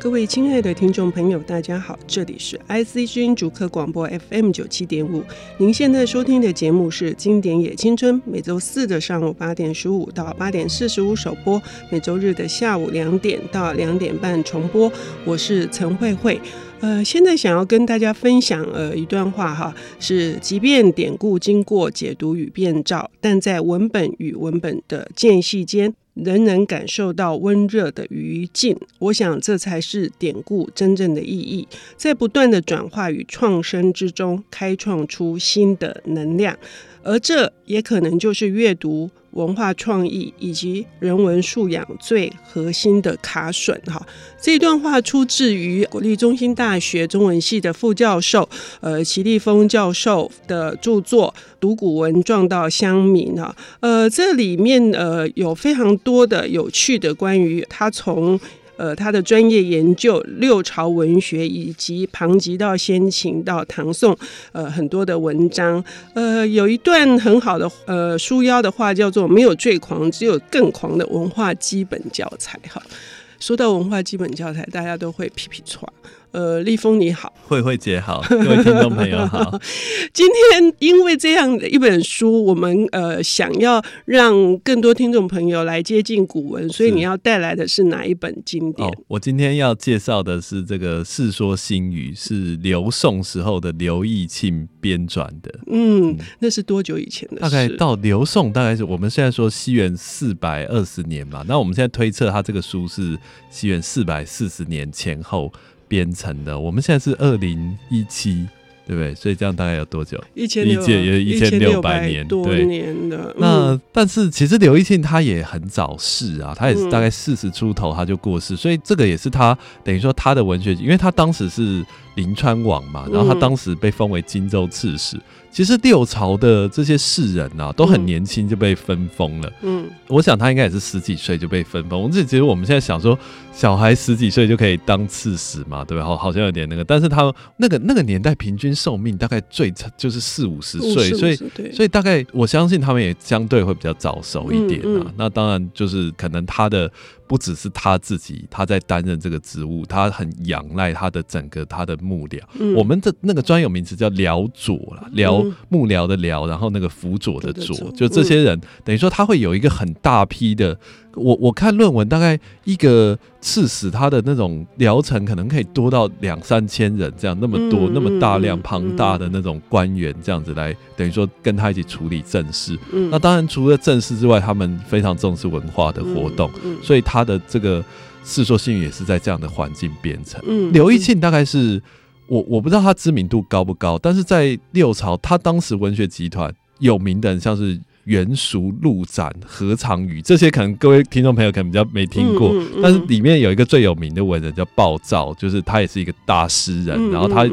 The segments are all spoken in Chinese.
各位亲爱的听众朋友，大家好，这里是 IC 之音主客广播 FM 九七点五。您现在收听的节目是《经典也青春》，每周四的上午八点十五到八点四十五首播，每周日的下午两点到两点半重播。我是陈慧慧。呃，现在想要跟大家分享呃一段话哈，是即便典故经过解读与变造，但在文本与文本的间隙间。仍能感受到温热的余烬，我想这才是典故真正的意义，在不断的转化与创生之中，开创出新的能量，而这也可能就是阅读。文化创意以及人文素养最核心的卡榫哈，这段话出自于国立中心大学中文系的副教授呃齐立峰教授的著作《读古文撞到乡民》哈，呃这里面呃有非常多的有趣的关于他从。呃，他的专业研究六朝文学，以及旁及到先秦到唐宋，呃，很多的文章。呃，有一段很好的呃书腰的话，叫做“没有最狂，只有更狂的文化基本教材”。哈，说到文化基本教材，大家都会皮皮喘。呃，立峰你好，慧慧姐好，各位听众朋友好。今天因为这样的一本书，我们呃想要让更多听众朋友来接近古文，所以你要带来的是哪一本经典？哦，我今天要介绍的是这个《世说新语》，是刘宋时候的刘义庆编撰的。嗯，那是多久以前的事？大概到刘宋，大概是我们现在说西元四百二十年嘛。那我们现在推测，他这个书是西元四百四十年前后。编成的，我们现在是二零一七，对不对？所以这样大概有多久？一千六，也一千六百年多年的。对，那、嗯、但是其实刘义庆他也很早逝啊，他也是大概四十出头他就过世，嗯、所以这个也是他等于说他的文学，因为他当时是临川王嘛，然后他当时被封为荆州刺史。嗯其实六朝的这些士人啊，都很年轻就被分封了。嗯，我想他应该也是十几岁就被分封。我自己觉得我们现在想说，小孩十几岁就可以当刺史嘛，对吧？好，好像有点那个。但是他那个那个年代平均寿命大概最长就是四五十岁，所以所以大概我相信他们也相对会比较早熟一点啊。那当然就是可能他的。不只是他自己，他在担任这个职务，他很仰赖他的整个他的幕僚。嗯、我们的那个专有名词叫僚佐啦，僚幕僚的僚，然后那个辅佐的佐，就这些人，等于说他会有一个很大批的。我我看论文，大概一个刺史他的那种疗程可能可以多到两三千人，这样那么多、嗯、那么大量庞大的那种官员，这样子来等于说跟他一起处理政事。嗯、那当然除了政事之外，他们非常重视文化的活动，所以他的这个《世说新语》也是在这样的环境编成。嗯、刘义庆大概是我我不知道他知名度高不高，但是在六朝，他当时文学集团有名的人像是。袁淑、陆展、何长宇，这些可能各位听众朋友可能比较没听过，嗯嗯、但是里面有一个最有名的文人叫鲍照，就是他也是一个大诗人，嗯、然后他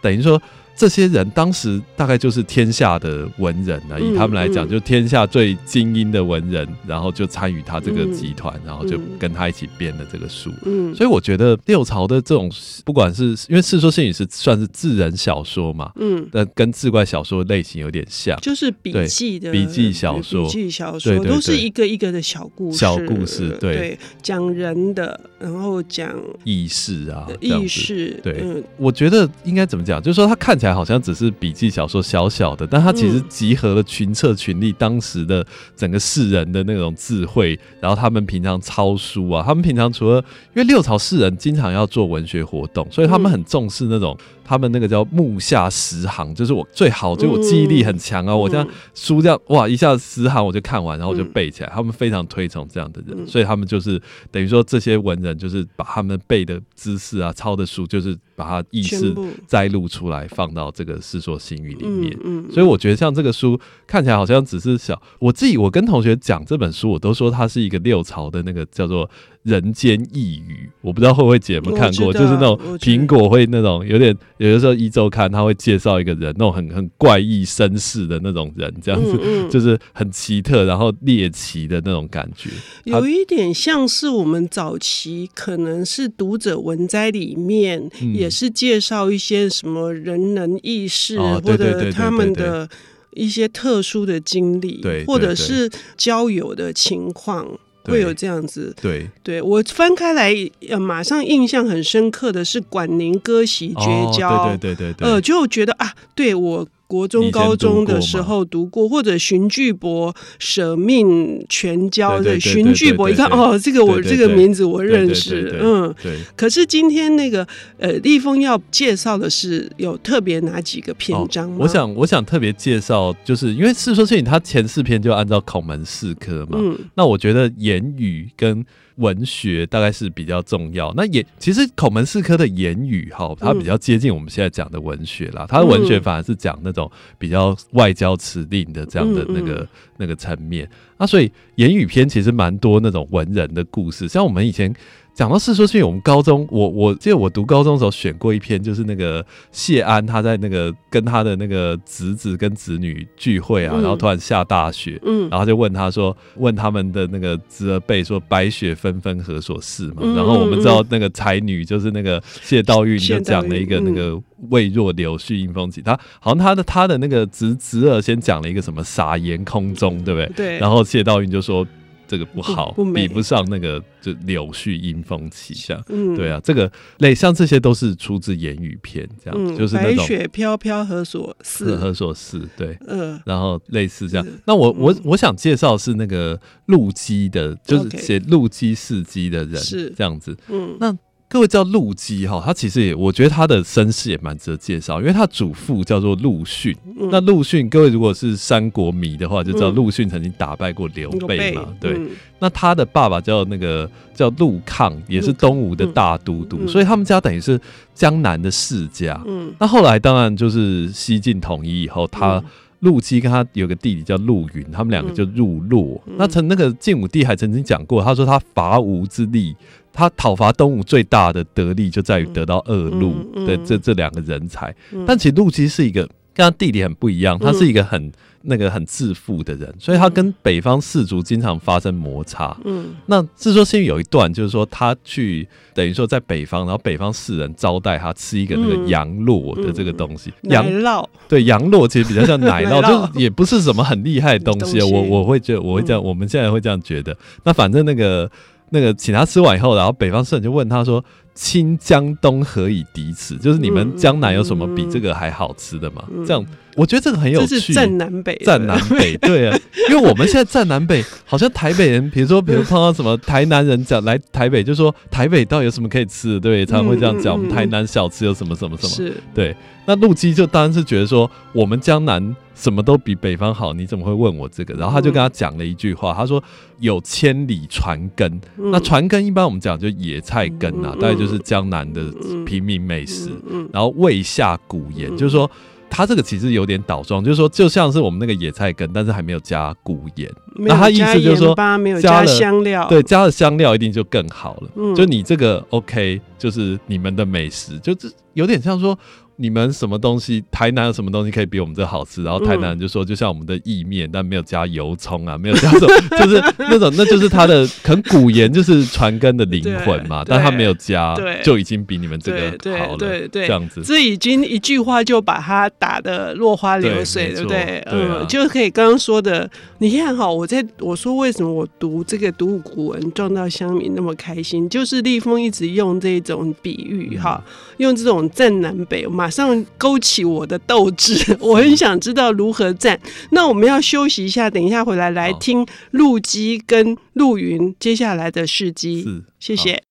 等于说。这些人当时大概就是天下的文人了，以他们来讲，就天下最精英的文人，然后就参与他这个集团，然后就跟他一起编的这个书。嗯，所以我觉得六朝的这种，不管是因为《世说新语》是算是志人小说嘛，嗯，但跟志怪小说类型有点像，就是笔记的笔记小说，笔记小说都是一个一个的小故事，小故事，对，讲人的，然后讲意识啊，意识，对，我觉得应该怎么讲，就是说他看起来。好像只是笔记小说小小的，但它其实集合了群策群力，当时的整个世人的那种智慧，然后他们平常抄书啊，他们平常除了因为六朝士人经常要做文学活动，所以他们很重视那种。他们那个叫目下十行，就是我最好，就我记忆力很强啊！嗯、我这样书这样哇，一下子十行我就看完，然后我就背起来。嗯、他们非常推崇这样的人，嗯、所以他们就是等于说这些文人就是把他们背的知识啊、抄的书，就是把它意识摘录出来，放到这个《世说新语》里面。所以我觉得像这个书看起来好像只是小，我自己我跟同学讲这本书，我都说它是一个六朝的那个叫做。人间异语，我不知道慧慧姐有看过，就是那种苹果会那种有点，有的时候一周刊他会介绍一个人，那种很很怪异绅士的那种人，这样子，嗯嗯、就是很奇特，然后猎奇的那种感觉，有一点像是我们早期可能是读者文摘里面，也是介绍一些什么人能异士，或者他们的一些特殊的经历，或者是交友的情况。会有这样子。对，对我翻开来，呃，马上印象很深刻的是管宁割席绝交，哦，对对对对对，呃，就觉得啊，对我。国中、高中的时候读过，或者荀巨伯舍命全交的荀巨伯，一看哦，这个我这个名字我认识，嗯，对。可是今天那个呃，立峰要介绍的是有特别哪几个篇章吗？我想，我想特别介绍，就是因为《世说新语》它前四篇就按照孔门四科嘛，嗯，那我觉得言语跟文学大概是比较重要。那也其实孔门四科的言语哈，它比较接近我们现在讲的文学啦。它的文学反而是讲那种比较外交辞令的这样的那个、那个层面。那所以言语篇其实蛮多那种文人的故事，像我们以前。讲到《世说新语》，我们高中我我记得我读高中的时候选过一篇，就是那个谢安他在那个跟他的那个侄子跟侄女聚会啊，嗯、然后突然下大雪，嗯，然后就问他说，问他们的那个侄儿辈说，白雪纷纷何所似嘛？嗯、然后我们知道那个才女就是那个谢道韫就讲了一个那个未若柳絮因风起，他好像他的他的那个侄侄儿先讲了一个什么撒盐空中，对不对？对。然后谢道韫就说。这个不好，比不上那个就柳絮因风起，像、嗯、对啊，这个类像这些都是出自言语篇，这样、嗯、就是那种白雪飘飘何所似，何所似，对，嗯、呃，然后类似这样。那我我我想介绍是那个陆机的，就是写陆机事机的人，是。这样子，嗯，那。各位叫陆基哈，他其实也，我觉得他的身世也蛮值得介绍，因为他祖父叫做陆逊。嗯、那陆逊，各位如果是三国迷的话，就知道陆逊曾经打败过刘备嘛。嗯、对，那他的爸爸叫那个叫陆抗，也是东吴的大都督，嗯、所以他们家等于是江南的世家。嗯，那后来当然就是西晋统一以后，他陆机跟他有个弟弟叫陆云，他们两个就入洛。嗯、那曾那个晋武帝还曾经讲过，他说他伐吴之力。他讨伐东吴最大的得利就在于得到二陆的这这两个人才，但其实陆机是一个跟他弟弟很不一样，他是一个很那个很自负的人，所以他跟北方士族经常发生摩擦。嗯，那《世说新语》有一段就是说他去等于说在北方，然后北方士人招待他吃一个那个羊酪的这个东西，羊酪对羊酪其实比较像奶酪，就也不是什么很厉害的东西。我我会觉得我会这样，我们现在会这样觉得。那反正那个。那个请他吃完以后，然后北方士人就问他说：“亲江东何以敌此？就是你们江南有什么比这个还好吃的吗？”嗯、这样，我觉得这个很有趣。占南北，占南北，对啊，因为我们现在占南北，好像台北人，比如说，比如碰到什么台南人讲来台北，就说台北到底有什么可以吃的？对，常常会这样讲。我们台南小吃有什么什么什么？是对。那陆基就当然是觉得说，我们江南。什么都比北方好，你怎么会问我这个？然后他就跟他讲了一句话，他说：“有千里船根。嗯”那船根一般我们讲就野菜根啊，嗯、大概就是江南的平民美食。嗯、然后未下古盐，嗯、就是说他这个其实有点倒装，就是说就像是我们那个野菜根，但是还没有加古盐。那他意思就是说没有加香料，对，加了香料一定就更好了。嗯、就你这个 OK，就是你们的美食，就这有点像说。你们什么东西？台南有什么东西可以比我们这好吃？然后台南人就说，就像我们的意面，但没有加油葱啊，没有加什么，就是那种，那就是它的可能古盐就是传根的灵魂嘛，但他没有加，就已经比你们这个好了。对对，这样子，这已经一句话就把它打得落花流水，对不对？嗯，就可以刚刚说的，你看哈，我在我说为什么我读这个读古文撞到乡民那么开心，就是立峰一直用这种比喻哈，用这种正南北嘛。马上勾起我的斗志，我很想知道如何战。那我们要休息一下，等一下回来来听陆基跟陆云接下来的事迹。谢谢。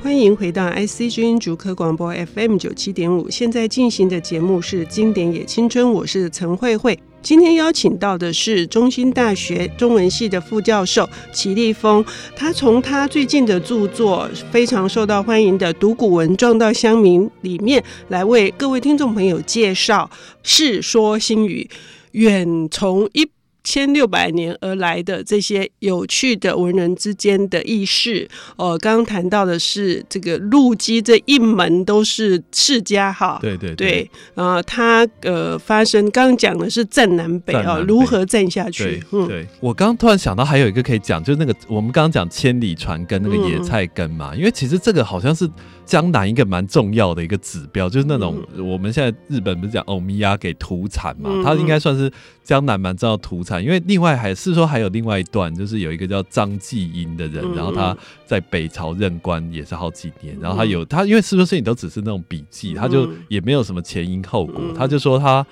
欢迎回到 IC 之音竹科广播 FM 九七点五，现在进行的节目是《经典也青春》，我是陈慧慧。今天邀请到的是中兴大学中文系的副教授齐立峰，他从他最近的著作非常受到欢迎的《读古文撞到乡民》里面来为各位听众朋友介绍《世说新语》，远从一千六百年而来的这些有趣的文人之间的轶事。呃，刚刚谈到的是这个陆机这一门都是世家哈，对对对，呃，他呃发生刚刚讲的是战南北啊，如何战下去？对，嗯、对我刚刚突然想到还有一个可以讲，就是那个我们刚刚讲千里船跟那个野菜根嘛，嗯、因为其实这个好像是江南一个蛮重要的一个指标，就是那种、嗯、我们现在日本不是讲欧米亚给土产嘛，它应该算是江南蛮重要土产。因为另外还是说还有另外一段，就是有一个叫张继英的人，然后他在北朝任官也是好几年，然后他有他因为是不是你都只是那种笔记，他就也没有什么前因后果，他就说他。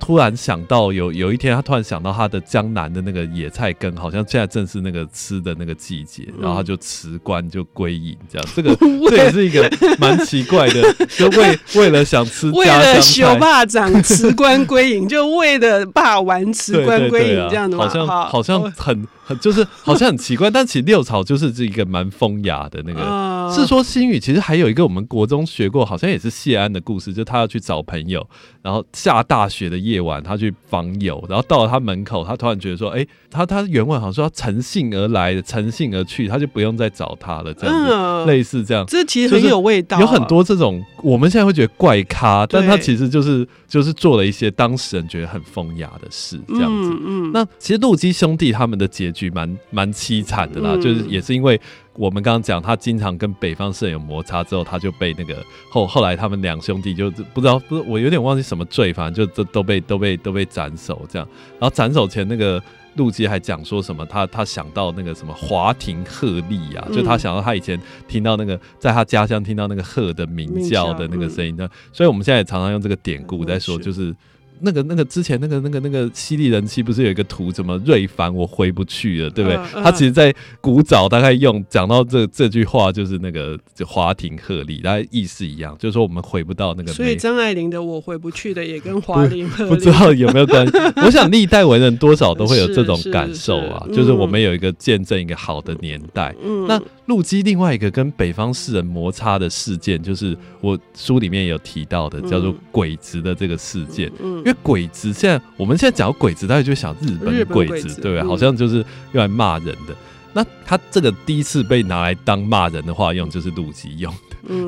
突然想到有有一天，他突然想到他的江南的那个野菜根，好像现在正是那个吃的那个季节，然后他就辞官就归隐，这样 这个这也是一个蛮奇怪的，就为为了想吃为了修霸长辞官归隐，就为了霸王辞官归隐这样的吗？好像好像很。就是好像很奇怪，但其实六朝就是这一个蛮风雅的那个。Uh, 是说新语其实还有一个我们国中学过，好像也是谢安的故事，就他要去找朋友，然后下大雪的夜晚，他去访友，然后到了他门口，他突然觉得说，哎、欸，他他原文好像说他乘兴而来，乘兴而去，他就不用再找他了，这样子，uh, 类似这样。这其实很有味道，有很多这种我们现在会觉得怪咖，但他其实就是就是做了一些当事人觉得很风雅的事，这样子。嗯，嗯那其实陆机兄弟他们的结局。剧蛮蛮凄惨的啦，嗯、就是也是因为我们刚刚讲他经常跟北方士人有摩擦之后，他就被那个后后来他们两兄弟就不知道不是我有点忘记什么罪，反正就都都被都被都被斩首这样。然后斩首前那个陆基还讲说什么，他他想到那个什么华亭鹤唳啊，嗯、就他想到他以前听到那个在他家乡听到那个鹤的鸣叫的那个声音呢，嗯、所以我们现在也常常用这个典故在说，就是。那个那个之前那个那个那个犀利人妻不是有一个图，怎么瑞凡我回不去了，对不对？他其实，在古早大概用讲到这这句话，就是那个就华亭鹤唳，大概意思一样，就是说我们回不到那个。所以张爱玲的我回不去的也跟华亭鹤 唳不知道有没有关系？我想历代文人多少都会有这种感受啊，是是是就是我们有一个见证一个好的年代。嗯、那陆基另外一个跟北方士人摩擦的事件，就是我书里面有提到的，叫做鬼子的这个事件。嗯。嗯因为鬼子现在，我们现在讲鬼子，大家就想日本鬼子，鬼子对不对？好像就是用来骂人的。那他这个第一次被拿来当骂人的话用，就是陆基用。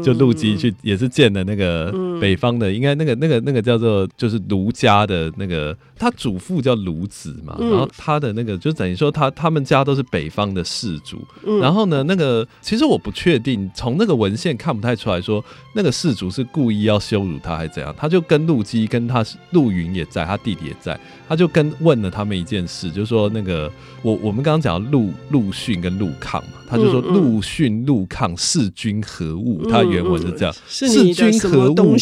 就陆机去也是建了那个北方的，应该那个那个那个叫做就是卢家的那个，他祖父叫卢子嘛，然后他的那个就等于说他他们家都是北方的氏族，然后呢那个其实我不确定，从那个文献看不太出来说那个氏族是故意要羞辱他还是怎样，他就跟陆机跟他陆云也在，他弟弟也在，他就跟问了他们一件事，就说那个我我们刚刚讲陆陆逊跟陆抗嘛，他就说陆逊陆抗弑君何物？他原文是这样，弑君何物？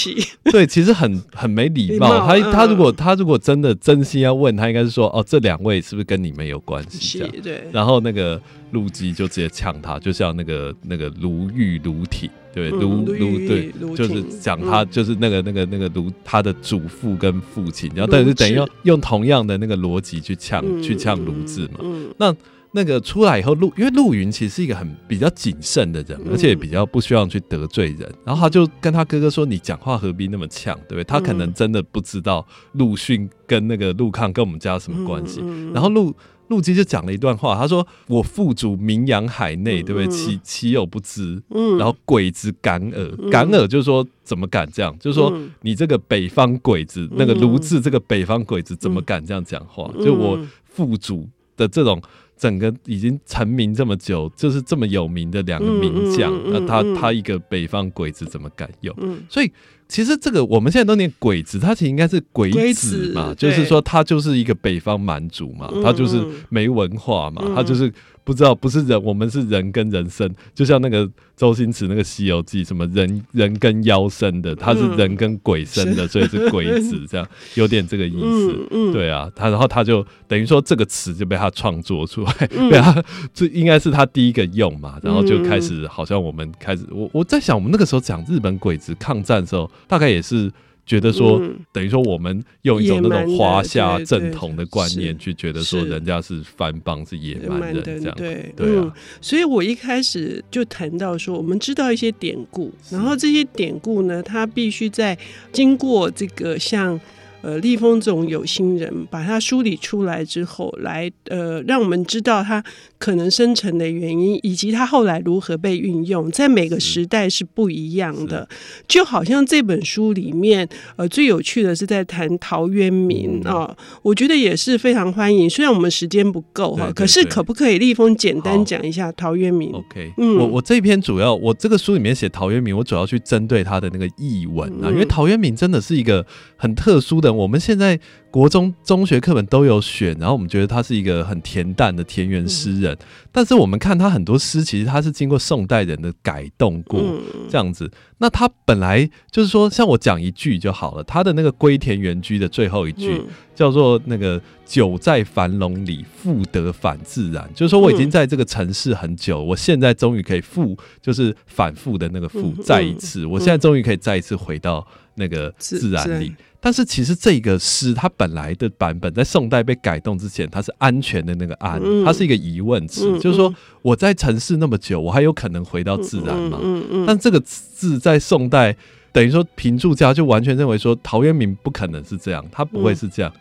对，其实很很没礼貌。他他如果他如果真的真心要问他，应该是说哦，这两位是不是跟你们有关系？这样对。然后那个陆机就直接呛他，就像那个那个卢玉卢挺，对卢卢对，就是讲他就是那个那个那个卢他的祖父跟父亲，然后但是等于用用同样的那个逻辑去呛去呛卢字嘛。那。那个出来以后，陆因为陆云其实是一个很比较谨慎的人，而且也比较不希望去得罪人。然后他就跟他哥哥说：“你讲话何必那么呛，对不对？”他可能真的不知道陆逊跟那个陆抗跟我们家有什么关系。然后陆陆机就讲了一段话，他说：“我父祖名扬海内，对不对？岂岂有不知？然后鬼子敢尔，敢尔就是说怎么敢这样？就是说你这个北方鬼子，那个卢志这个北方鬼子怎么敢这样讲话？就我父祖的这种。”整个已经成名这么久，就是这么有名的两个名将，那、嗯嗯嗯、他他一个北方鬼子怎么敢用？嗯、所以其实这个我们现在都念鬼子，他其实应该是鬼子嘛，子就是说他就是一个北方蛮族嘛，嗯、他就是没文化嘛，嗯、他就是。不知道不是人，我们是人跟人生，就像那个周星驰那个《西游记》，什么人人跟妖生的，他是人跟鬼生的，嗯、所以是鬼子，这样有点这个意思。嗯嗯、对啊，他然后他就等于说这个词就被他创作出来，嗯、被他这应该是他第一个用嘛，然后就开始好像我们开始，我我在想，我们那个时候讲日本鬼子抗战的时候，大概也是。觉得说，嗯、等于说我们用一种那种华夏正统的观念去觉得说，人家是番邦是野蛮人这样，对。对啊、嗯。所以我一开始就谈到说，我们知道一些典故，然后这些典故呢，它必须在经过这个像呃，立峰这种有心人把它梳理出来之后，来呃，让我们知道它可能生成的原因，以及它后来如何被运用，在每个时代是不一样的。就好像这本书里面，呃，最有趣的是在谈陶渊明啊、哦，我觉得也是非常欢迎。虽然我们时间不够哈，可是可不可以立峰简单讲一下陶渊明？OK，嗯，我我这篇主要我这个书里面写陶渊明，我主要去针对他的那个译文啊，嗯、因为陶渊明真的是一个很特殊的，我们现在。国中中学课本都有选，然后我们觉得他是一个很恬淡的田园诗人，嗯、但是我们看他很多诗，其实他是经过宋代人的改动过，嗯、这样子。那他本来就是说，像我讲一句就好了，他的那个《归田园居》的最后一句、嗯、叫做“那个久在樊笼里，复得返自然”，就是说我已经在这个城市很久，我现在终于可以复，就是反复的那个复，再一次，我现在终于可以再一次回到那个自然里。但是其实这个诗它本来的版本在宋代被改动之前，它是安全的那个安，它是一个疑问词，就是说我在城市那么久，我还有可能回到自然吗？但这个字在宋代等于说评注家就完全认为说陶渊明不可能是这样，他不会是这样。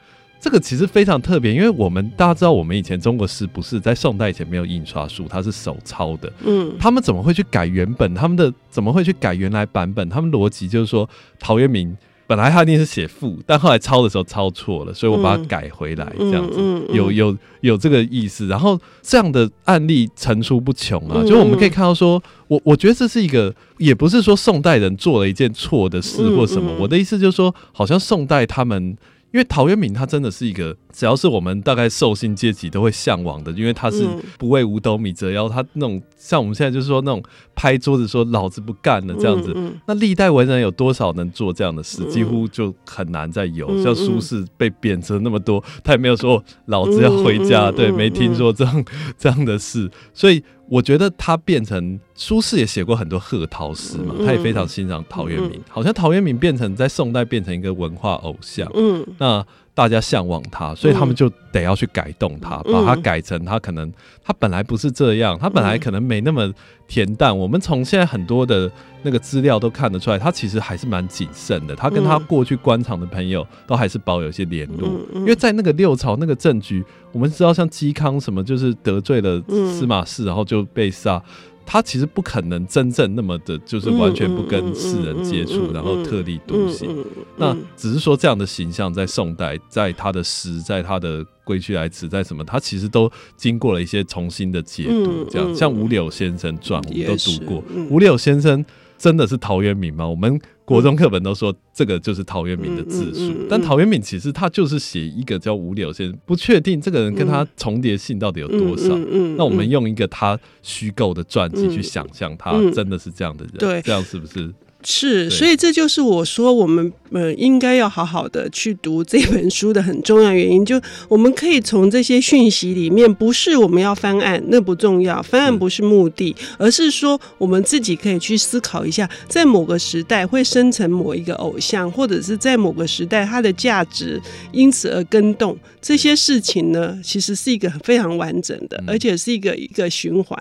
这个其实非常特别，因为我们大家知道，我们以前中国诗不是在宋代以前没有印刷术，它是手抄的。嗯，他们怎么会去改原本？他们的怎么会去改原来版本？他们逻辑就是说陶渊明。本来他一定是写赋，但后来抄的时候抄错了，所以我把它改回来，这样子有有有这个意思。然后这样的案例层出不穷啊，就我们可以看到说，我我觉得这是一个，也不是说宋代人做了一件错的事或什么。我的意思就是说，好像宋代他们。因为陶渊明他真的是一个，只要是我们大概受薪阶级都会向往的，因为他是不为五斗米折腰，他那种像我们现在就是说那种拍桌子说老子不干了这样子。那历代文人有多少能做这样的事？几乎就很难再有。像苏轼被贬谪那么多，他也没有说老子要回家，对，没听说这样这样的事，所以。我觉得他变成苏轼也写过很多贺陶诗嘛，他也非常欣赏陶渊明，好像陶渊明变成在宋代变成一个文化偶像，嗯，那大家向往他，所以他们就得要去改动他，把它改成他可能他本来不是这样，他本来可能没那么恬淡。我们从现在很多的那个资料都看得出来，他其实还是蛮谨慎的。他跟他过去官场的朋友都还是保有一些联络，因为在那个六朝那个政局。我们知道，像嵇康什么，就是得罪了司马氏，然后就被杀。他其实不可能真正那么的，就是完全不跟世人接触，然后特立独行。那只是说这样的形象，在宋代，在他的诗，在他的《归去来辞》，在什么，他其实都经过了一些重新的解读。这样，像五柳先生传，我们都读过。五柳先生真的是陶渊明吗？我们。国中课本都说这个就是陶渊明的自述，嗯嗯嗯、但陶渊明其实他就是写一个叫五柳先生，不确定这个人跟他重叠性到底有多少。那我们用一个他虚构的传记去想象他真的是这样的人，对，这样是不是？是，所以这就是我说我们呃应该要好好的去读这本书的很重要原因。就我们可以从这些讯息里面，不是我们要翻案，那不重要，翻案不是目的，而是说我们自己可以去思考一下，在某个时代会生成某一个偶像，或者是在某个时代它的价值因此而更动。这些事情呢，其实是一个非常完整的，而且是一个一个循环。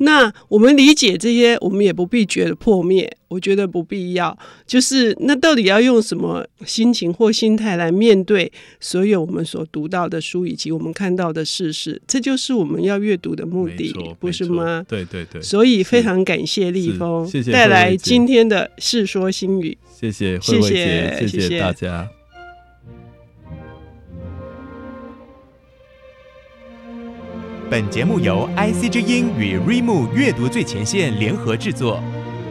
那我们理解这些，我们也不必觉得破灭。我觉得不必要，就是那到底要用什么心情或心态来面对所有我们所读到的书以及我们看到的事实？这就是我们要阅读的目的，不是吗？对对对。所以非常感谢立峰带来今天的《世说新语》，谢谢慧慧姐，谢谢，谢谢大家。本节目由 IC 之音与瑞木阅读最前线联合制作。